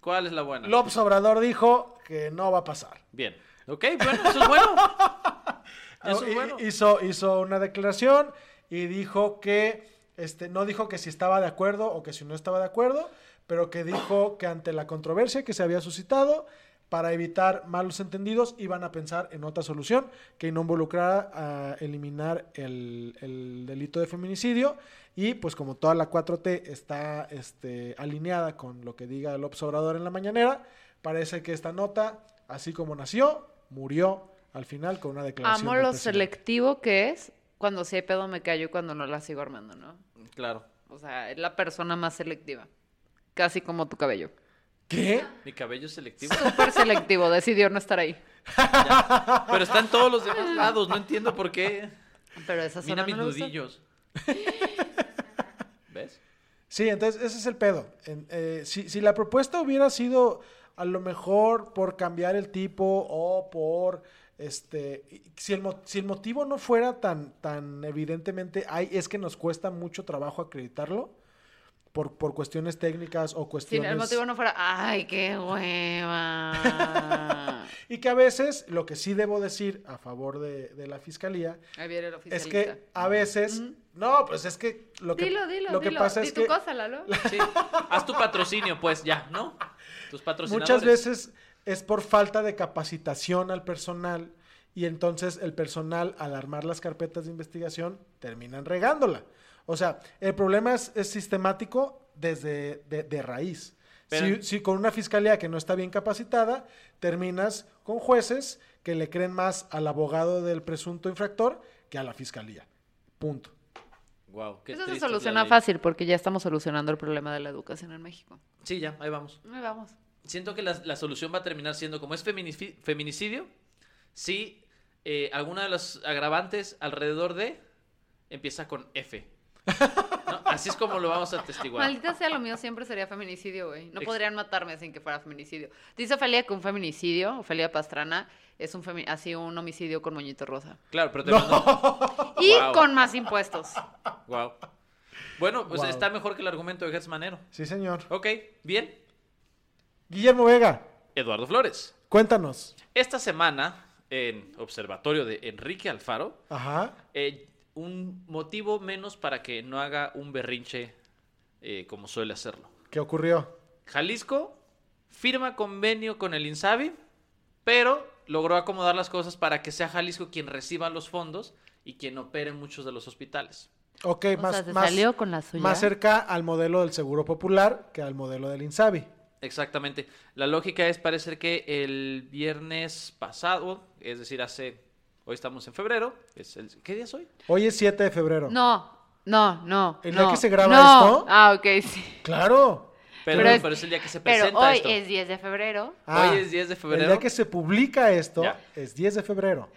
¿Cuál es la buena? López Obrador dijo que no va a pasar. Bien. Ok, bueno, eso es bueno. Eso Y- es bueno. hizo, hizo una declaración y dijo que, este, no dijo que si estaba de acuerdo o que si no estaba de acuerdo, pero que dijo que ante la controversia que se había suscitado, para evitar malos entendidos, iban a pensar en otra solución que no involucrara a eliminar el, el delito de feminicidio. Y pues como toda la 4T está este, alineada con lo que diga el observador en la mañanera, parece que esta nota, así como nació, murió al final con una declaración. Amo lo presidente. selectivo que es cuando sí hay pedo me callo y cuando no la sigo armando, ¿no? Claro. O sea, es la persona más selectiva. Casi como tu cabello. ¿Qué? Mi cabello es selectivo. Súper selectivo, decidió no estar ahí. Ya. Pero está en todos los demás lados. No entiendo por qué. Pero esa Mira mis no le gusta. nudillos. ¿Ves? Sí, entonces ese es el pedo. En- eh, si, si la propuesta hubiera sido a lo mejor por cambiar el tipo o por este si el, mo- si el motivo no fuera tan tan evidentemente hay es que nos cuesta mucho trabajo acreditarlo por, por cuestiones técnicas o Si cuestiones el motivo no fuera, ay, qué hueva. y que a veces lo que sí debo decir a favor de, de la fiscalía Ahí viene el es que a veces no pues es que lo que Dilo, dilo, lo que dilo. pasa Di es tu que cosa, Lalo. Sí. Haz tu patrocinio, pues ya, ¿no? Tus patrocinadores. Muchas veces es por falta de capacitación al personal y entonces el personal al armar las carpetas de investigación terminan regándola. O sea, el problema es, es sistemático desde de, de raíz. Pero- Si, si con una fiscalía que no está bien capacitada, terminas con jueces que le creen más al abogado del presunto infractor que a la fiscalía. Punto. Wow, qué Eso se soluciona fácil porque ya estamos solucionando el problema de la educación en México. Sí, ya, ahí vamos. Ahí vamos. Siento que la, la solución va a terminar siendo, como es feminici- feminicidio, si eh, alguna de los agravantes alrededor de empieza con F. ¿No? Así es como lo vamos a atestiguar. Maldita sea, lo mío siempre sería feminicidio, güey. No Ex- podrían matarme sin que fuera feminicidio. Dice Ofelia que un feminicidio, Ofelia Pastrana, es un femi- así un homicidio con moñito rosa. Claro, pero te mando- Y Wow. con más impuestos. Wow. Bueno, pues Wow. está mejor que el argumento de Gertz Manero. Sí, señor. Ok, bien. Guillermo Vega, Eduardo Flores. cuéntanos. Esta semana, en observatorio de Enrique Alfaro, Ajá. eh, un motivo menos para que no haga un berrinche eh, como suele hacerlo. ¿Qué ocurrió? Jalisco firma convenio con el INSABI, pero logró acomodar las cosas para que sea Jalisco quien reciba los fondos y quien opere muchos de los hospitales. Ok, O más, sea, se más, salió con la suya. más cerca al modelo del Seguro Popular que al modelo del INSABI. Exactamente. La lógica es parecer que el viernes pasado, es decir, hace, hoy estamos en febrero, es el, ¿qué día es hoy? Hoy es 7 de febrero. No, no, no. ¿El día no, que se graba no. esto? Ah, ok, sí. Claro. Pero, Pero pero es- el día que se Pero presenta hoy esto. es 10 de febrero. Ah, Hoy es 10 de El febrero. día que se publica esto Ya. es 10 de febrero.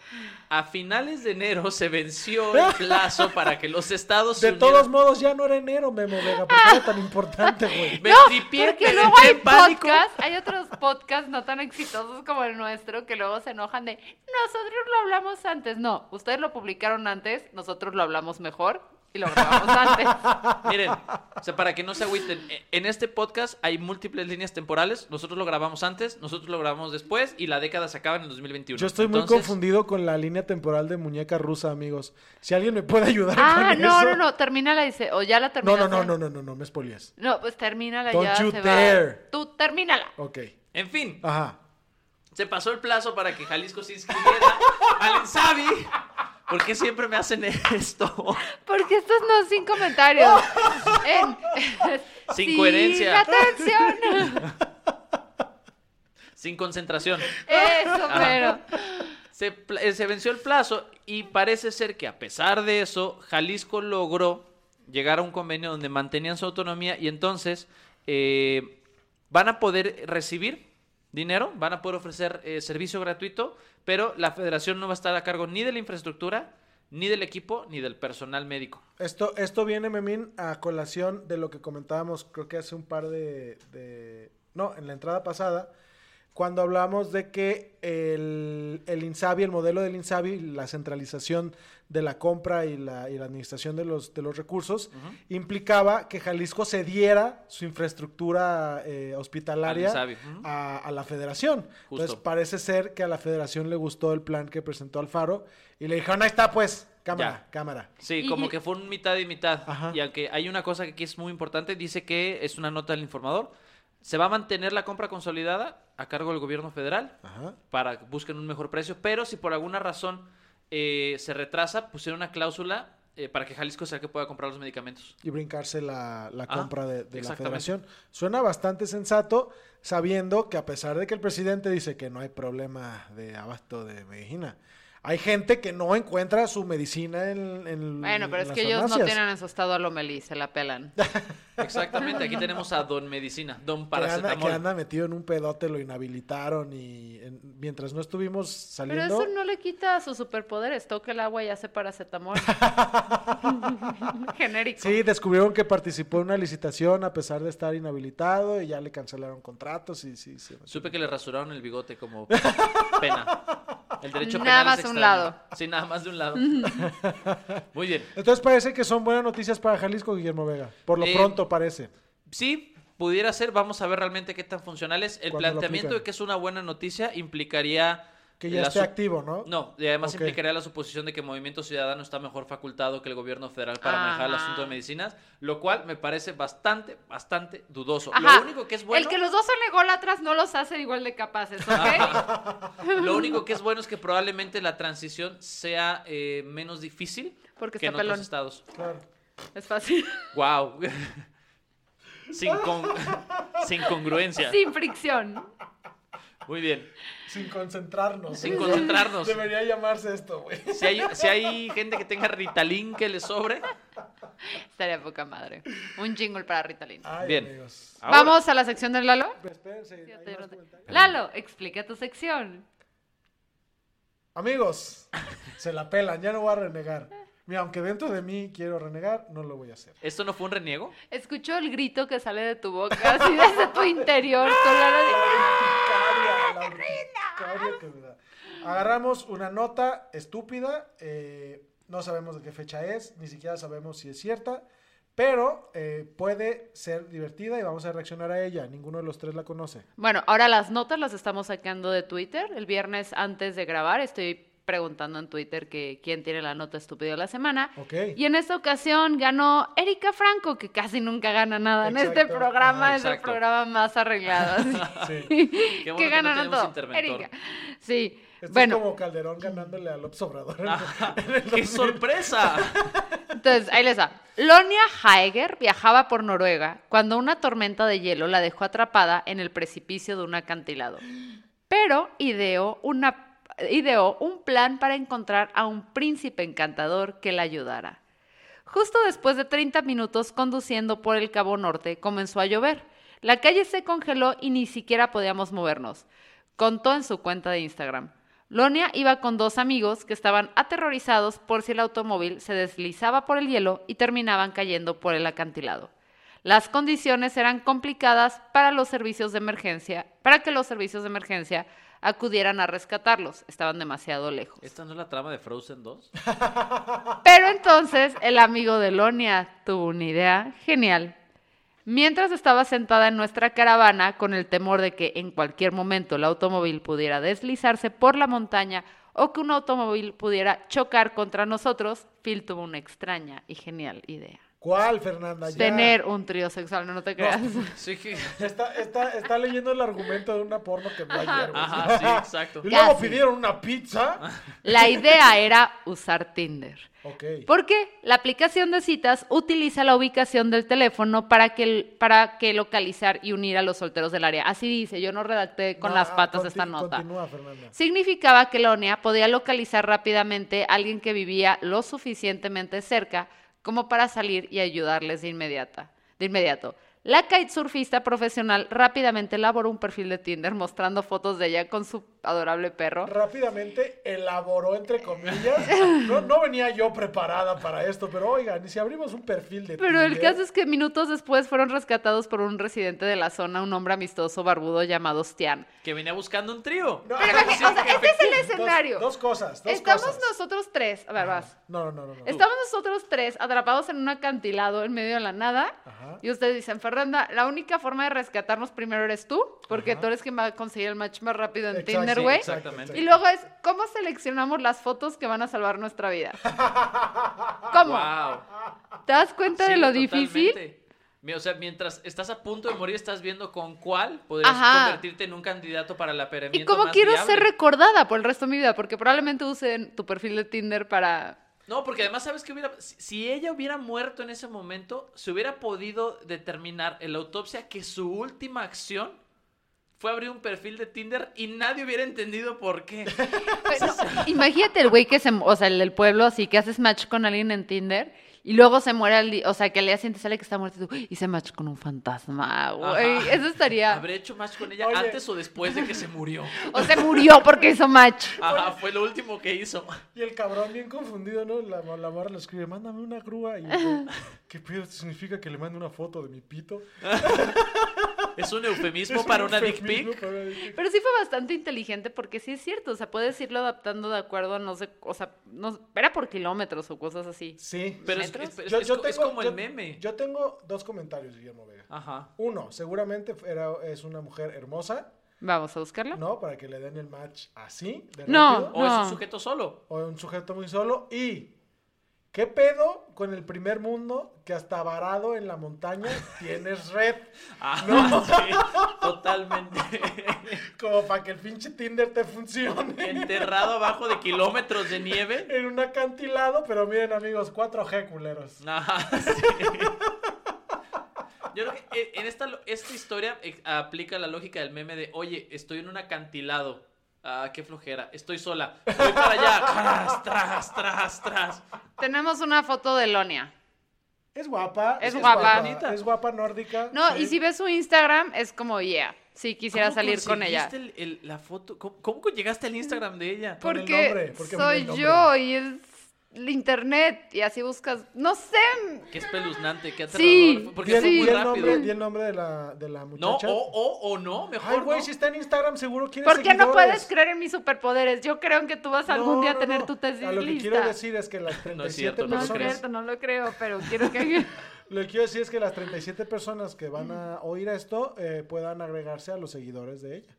A finales de enero se venció el plazo para que los estados De todos modos, ya no era enero, Memo Vega. ¿Por qué era tan importante, güey? No, porque luego hay podcasts, hay otros podcasts no tan exitosos como el nuestro que luego se enojan de nosotros lo hablamos antes. No, ustedes lo publicaron antes, nosotros lo hablamos mejor y lo grabamos antes. Miren, o sea, para que no se agüiten, e- en este podcast hay múltiples líneas temporales. Nosotros lo grabamos antes, nosotros lo grabamos después y la década se acaba en el 2021. Yo estoy muy confundido con la línea temporal de muñeca rusa, amigos. Si alguien me puede ayudar Ah, con no, eso. no, no, termínala y se... O ya la No, terminaste. no, no, no, no, no, no, me spoilees. No, pues termínala Don't ya you se dare. va. Tú termínala. Ok. En fin, Ajá. se pasó el plazo para que Jalisco se inscribiera al Insabi. ¿Por qué siempre me hacen esto? Porque estos no sin comentarios. En- Sin coherencia. atención. Sin concentración. Eso, pero. Se, eh, se venció el plazo y parece ser que a pesar de eso, Jalisco logró llegar a un convenio donde mantenían su autonomía y entonces eh, van a poder recibir dinero, van a poder ofrecer eh, servicio gratuito, pero la federación no va a estar a cargo ni de la infraestructura, ni del equipo, ni del personal médico. Esto, esto viene, Memín, a colación de lo que comentábamos, creo que hace un par de, de- No, en la entrada pasada, cuando hablamos de que el, el INSABI, el modelo del INSABI, la centralización de la compra y la, y la administración de los, de los recursos, implicaba que Jalisco cediera su infraestructura eh, hospitalaria a, a la federación. Justo. Entonces parece ser que a la federación le gustó el plan que presentó Alfaro y le dijeron, ahí está pues, cámara, Ya. cámara. Sí, Y- como y- que fue un mitad y mitad. Ajá. Y aunque hay una cosa que aquí es muy importante, dice que es una nota del informador. Se va a mantener la compra consolidada a cargo del gobierno federal Ajá. para que busquen un mejor precio, pero si por alguna razón eh, se retrasa, pusieron una cláusula eh, para que Jalisco sea el que pueda comprar los medicamentos. y brincarse la, la Ah, compra de, de la federación. Suena bastante sensato, sabiendo que a pesar de que el presidente dice que no hay problema de abasto de medicina, hay gente que no encuentra su medicina en, en Bueno, pero en es que ellos no tienen en su estado a Lomelí, se la pelan. Exactamente, aquí tenemos a Don Medicina, Don Que anda, que Paracetamol. anda metido en un pedote, lo inhabilitaron y en- mientras no estuvimos Pero saliendo... eso no le quita sus superpoderes. Toca el agua y hace paracetamol. Genérico. Sí, descubrieron que participó en una licitación a pesar de estar inhabilitado y ya le cancelaron contratos y sí, sí. Supe que le rasuraron el bigote como pena. El derecho Nada penal más un lado. Sí, nada más de un lado. Muy bien. Entonces parece que son buenas noticias para Jalisco, Guillermo Vega. Por lo Eh, pronto parece. Sí, pudiera ser. Vamos a ver realmente qué tan funcional es. El planteamiento de que es una buena noticia implicaría... Que ya la esté activo, ¿no? No, y además implicaría la suposición de que Movimiento Ciudadano está mejor facultado que el gobierno federal para manejar el asunto de medicinas, lo cual me parece bastante, bastante dudoso. Ajá. Lo único que es bueno... El que los dos son ególatras no los hace igual de capaces, ¿ok? Lo único que es bueno es que probablemente la transición sea eh, menos difícil Porque que está en otros estados. Claro. Es fácil. Wow. sin, con- sin congruencia. Sin fricción. Muy bien. Sin concentrarnos. Sin concentrarnos. Debería llamarse esto, güey. Si hay, si hay gente que tenga Ritalin que le sobre. Estaría poca madre. Un jingle para Ritalin. Ay, Bien. amigos. Ahora- Vamos a la sección del Lalo. Espérense, te- comentarios. Lalo, explica tu sección. Amigos, se la pelan, ya no voy a renegar. Mira, aunque dentro de mí quiero renegar, no lo voy a hacer. ¿Esto no fue un reniego? Escucho el grito que sale de tu boca, así desde tu interior. Con la Agarramos una nota estúpida, eh, no sabemos de qué fecha es, ni siquiera sabemos si es cierta, pero eh, puede ser divertida y vamos a reaccionar a ella. Ninguno de los tres la conoce. Bueno, ahora las notas las estamos sacando de Twitter. El viernes antes de grabar estoy preguntando en Twitter que quién tiene la nota estúpida de la semana. Ok. Y en esta ocasión ganó Erika Franco, que casi nunca gana nada en este Exacto. programa. Ajá, es el exacto. programa más arreglado. así. Sí. Qué bueno que no todo. Erika. Sí. Esto bueno, es como Calderón ganándole a López Obrador. ¡Qué 2000. sorpresa! Entonces, ahí les va. Lonia Haeger viajaba por Noruega cuando una tormenta de hielo la dejó atrapada en el precipicio de un acantilado. Pero ideó, una, ideó un plan para encontrar a un príncipe encantador que la ayudara. Justo después de 30 minutos conduciendo por el Cabo Norte, comenzó a llover. La calle se congeló y ni siquiera podíamos movernos. Contó en su cuenta de Instagram. Lonia iba con dos amigos que estaban aterrorizados por si el automóvil se deslizaba por el hielo y terminaban cayendo por el acantilado. Las condiciones eran complicadas para los servicios de emergencia, para que los servicios de emergencia acudieran a rescatarlos. Estaban demasiado lejos. ¿Esta no es la trama de Frozen 2? Pero entonces el amigo de Lonia tuvo una idea genial. Mientras estaba sentada en nuestra caravana con el temor de que en cualquier momento el automóvil pudiera deslizarse por la montaña o que un automóvil pudiera chocar contra nosotros, Phil tuvo una extraña y genial idea. ¿Cuál, Fernanda? Ya. Tener un trío sexual, no, no te creas. Sí, que... Está, está, está leyendo el argumento de una porno que vio ayer. güey. Ajá, sí, exacto. Y luego Casi. pidieron una pizza. La idea era usar Tinder. Ok. Porque la aplicación de citas utiliza la ubicación del teléfono para que, para que localizar y unir a los solteros del área. Así dice, yo no redacté con No, las ah, patas esta nota. Continúa, Fernanda. Significaba que Lonia podía localizar rápidamente a alguien que vivía lo suficientemente cerca como para salir y ayudarles de inmediata, de inmediato. La kitesurfista profesional rápidamente elaboró un perfil de Tinder mostrando fotos de ella con su adorable perro. Rápidamente elaboró, entre comillas. No, no venía yo preparada para esto, pero oigan, y si abrimos un perfil de Pero el caso es que minutos después fueron rescatados por un residente de la zona, un hombre amistoso barbudo llamado Stian. Que venía buscando un trío. No, Pero o sea, este es el escenario. Dos, cosas, dos Estamos cosas. nosotros tres, a ver, vas. No, no, no, no. no. Estamos nosotros tres atrapados en un acantilado en medio de la nada. Ajá. Y ustedes dicen, Fernanda, la única forma de rescatarnos primero eres tú, porque tú eres quien va a conseguir el match más rápido en Exacto, Tinder, güey. exactamente. Y luego es, ¿cómo seleccionamos las fotos que van a salvar nuestra vida? ¿Cómo? Wow. ¿Te das cuenta de lo difícil? O sea, mientras estás a punto de morir, estás viendo con cuál podrías Ajá. convertirte en un candidato para el ¿Y cómo más quiero viable. ser recordada por el resto de mi vida? Porque probablemente use tu perfil de Tinder para... No, porque además, ¿sabes qué hubiera? Si, si ella hubiera muerto en ese momento, se hubiera podido determinar en la autopsia que su última acción fue abrir un perfil de Tinder y nadie hubiera entendido por qué. Pero, imagínate el güey que se, o sea, el del pueblo, así que haces match con alguien en Tinder y luego se muere al día, o sea, que al día siguiente sale que está muerto y tú, hice match con un fantasma, güey. Ajá. Eso estaría. ¿Habré hecho match con ella Oye. antes o después de que se murió? O se murió porque hizo match. Ajá, fue lo último que hizo. Y el cabrón bien confundido, ¿no? La, la morra le escribe, mándame una grúa. Y yo, ¿qué pedo significa que le mande una foto de mi pito? Es un eufemismo Es un para una dick eufemismo pic. para una dick pic. Pero sí fue bastante inteligente porque sí es cierto, o sea, puedes irlo adaptando de acuerdo a no sé, o sea, no, era por kilómetros o cosas así. Sí. Pero es, es- es- Yo- es tengo- como yo- el meme. Yo tengo dos comentarios, Guillermo Vega. Ajá. Uno, seguramente era, es una mujer hermosa, Vamos a buscarla. ¿no? Para que le den el match así, de No. rápido. O es un sujeto solo. O un sujeto muy solo. Y, ¿qué pedo con el primer mundo que hasta varado en la montaña tienes red? Ah, No. sí, totalmente. Como para que el pinche Tinder te funcione. Enterrado abajo de kilómetros de nieve. En un acantilado, pero miren amigos, 4G culeros. Ajá, sí. Yo creo que eh, en esta, esta historia eh, aplica la lógica del meme de, oye, estoy en un acantilado. Ah, qué flojera. Estoy sola. Voy para allá. Tras, tras, tras, tras. Tenemos una foto de Lonia. Es guapa. Es guapa. bonita. Es guapa nórdica. No, sí. y si ves su Instagram, es como, yeah, sí quisiera ¿Cómo salir con ella. conseguiste el- el- la foto? ¿Cómo, cómo llegaste al Instagram de ella? Con el Porque nombre, porque soy el nombre. yo y es el internet y así buscas, no sé. Qué espeluznante, qué Sí, aterrador. Porque Di fue el, muy rápido. nombre, di el nombre de la, de la No, muchacha. o, o, o no, mejor Ay, güey, no. si está en Instagram seguro quiere ¿Por qué no puedes creer en mis superpoderes? Yo creo en que tú vas a algún No, día no, tener no. tu tesis A lo que lista. quiero decir es que las 37 No es cierto, no no es personas... cierto, no lo creo, pero quiero que... Lo que quiero decir es que las 37 personas que van a oír esto eh, puedan agregarse a los seguidores de ella.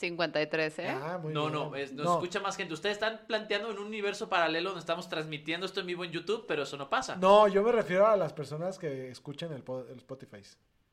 53, ¿eh? Ah, muy No, bien. no, es- nos No, escucha más gente. Ustedes están planteando en un universo paralelo donde estamos transmitiendo esto en vivo en YouTube, pero eso no pasa. No, yo me refiero a las personas que escuchen el, po- el Spotify.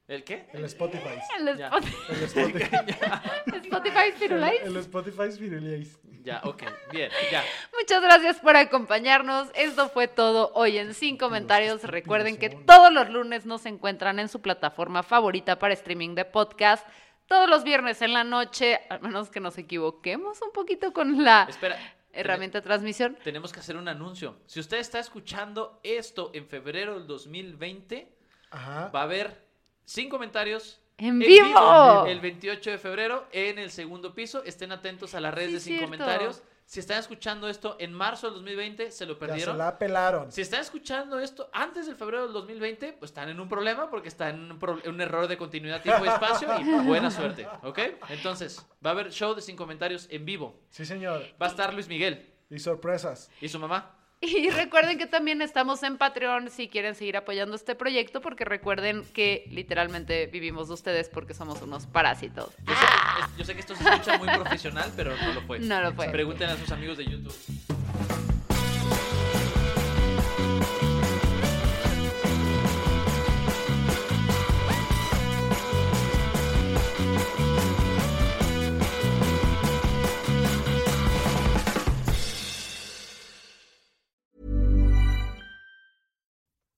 ¿El qué? El Spotify. El. Spotify, El Spotify. Spotify Firulais. el Spotify Firulais. Ya, ok, bien, ya. Muchas gracias por acompañarnos. Esto fue todo hoy en Sin Comentarios. Recuerden que todos los lunes nos encuentran en su plataforma favorita para streaming de podcast. Todos los viernes en la noche, a menos que nos equivoquemos un poquito con la Espera. herramienta de transmisión. Tenemos que hacer un anuncio. Si usted está escuchando esto en febrero del 2020, Ajá. va a haber sin comentarios. ¡En vivo! El 28 de febrero en el segundo piso. Estén atentos a las redes Sí, de Sin cierto. Comentarios. Si están escuchando esto en marzo del 2020, se lo Ya perdieron. se la pelaron. Si están escuchando esto antes del febrero del 2020, pues están en un problema porque están en un, pro- un error de continuidad, tiempo y espacio y buena suerte, ¿ok? Entonces, va a haber show de sin comentarios en vivo. Sí, señor. Va a estar Luis Miguel Y sorpresas. y su mamá. Y recuerden que también estamos en Patreon si quieren seguir apoyando este proyecto, porque recuerden que literalmente vivimos de ustedes porque somos unos parásitos. Yo sé, que, es- yo sé que esto se escucha muy profesional, pero no lo fue. No lo fue. Pregunten a sus amigos de YouTube.